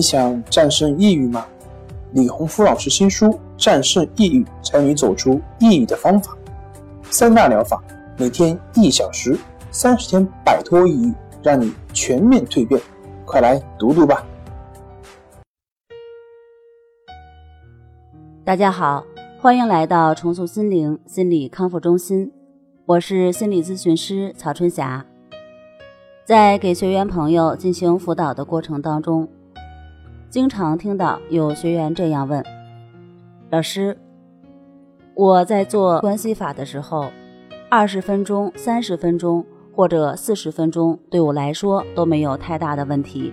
你想战胜抑郁吗？李洪福老师新书《战胜抑郁，教你走出抑郁的方法》，三大疗法，每天一小时，三十天摆脱抑郁，让你全面蜕变。快来读读吧！大家好，欢迎来到重塑心灵心理康复中心，我是心理咨询师曹春霞。在给学员朋友进行辅导的过程当中。经常听到有学员这样问：“老师，我在做关系法的时候，二十分钟、三十分钟或者四十分钟对我来说都没有太大的问题，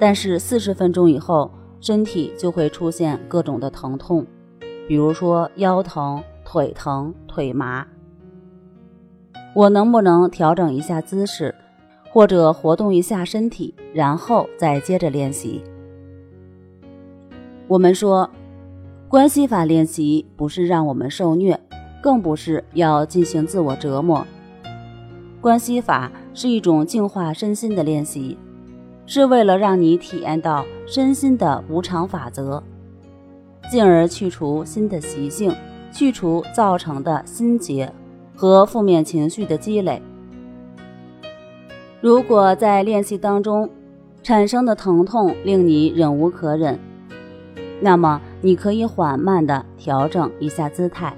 但是四十分钟以后，身体就会出现各种的疼痛，比如说腰疼、腿疼、腿麻。我能不能调整一下姿势？”或者活动一下身体，然后再接着练习。我们说，关系法练习不是让我们受虐，更不是要进行自我折磨。关系法是一种净化身心的练习，是为了让你体验到身心的无常法则，进而去除新的习性，去除造成的心结和负面情绪的积累。如果在练习当中产生的疼痛令你忍无可忍，那么你可以缓慢的调整一下姿态，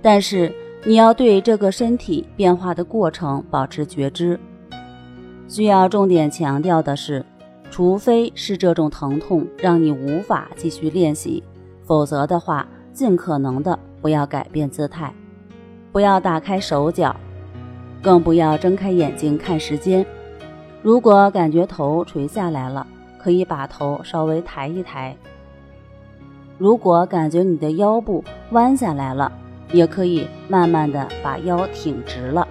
但是你要对这个身体变化的过程保持觉知。需要重点强调的是，除非是这种疼痛让你无法继续练习，否则的话，尽可能的不要改变姿态，不要打开手脚。更不要睁开眼睛看时间。如果感觉头垂下来了，可以把头稍微抬一抬；如果感觉你的腰部弯下来了，也可以慢慢的把腰挺直了。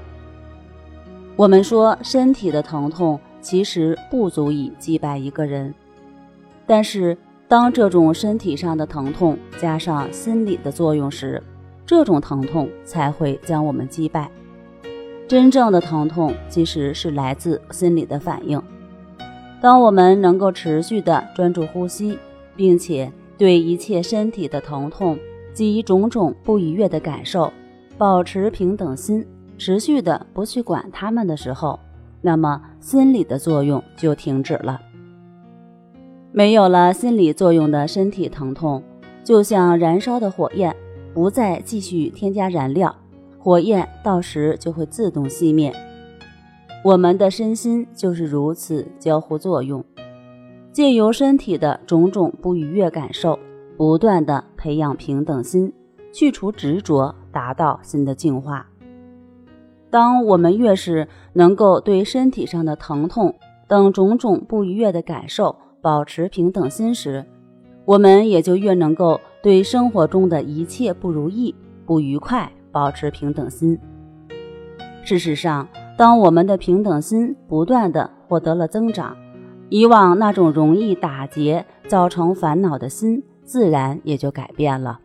我们说，身体的疼痛其实不足以击败一个人，但是当这种身体上的疼痛加上心理的作用时，这种疼痛才会将我们击败。真正的疼痛其实是来自心理的反应。当我们能够持续的专注呼吸，并且对一切身体的疼痛及种种不愉悦的感受保持平等心，持续的不去管它们的时候，那么心理的作用就停止了。没有了心理作用的身体疼痛，就像燃烧的火焰，不再继续添加燃料。火焰到时就会自动熄灭。我们的身心就是如此交互作用，借由身体的种种不愉悦感受，不断的培养平等心，去除执着，达到心的净化。当我们越是能够对身体上的疼痛等种种不愉悦的感受保持平等心时，我们也就越能够对生活中的一切不如意、不愉快。保持平等心。事实上，当我们的平等心不断的获得了增长，以往那种容易打结、造成烦恼的心，自然也就改变了。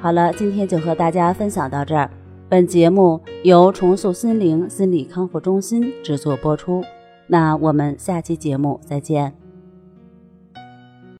好了，今天就和大家分享到这儿。本节目由重塑心灵心理康复中心制作播出。那我们下期节目再见。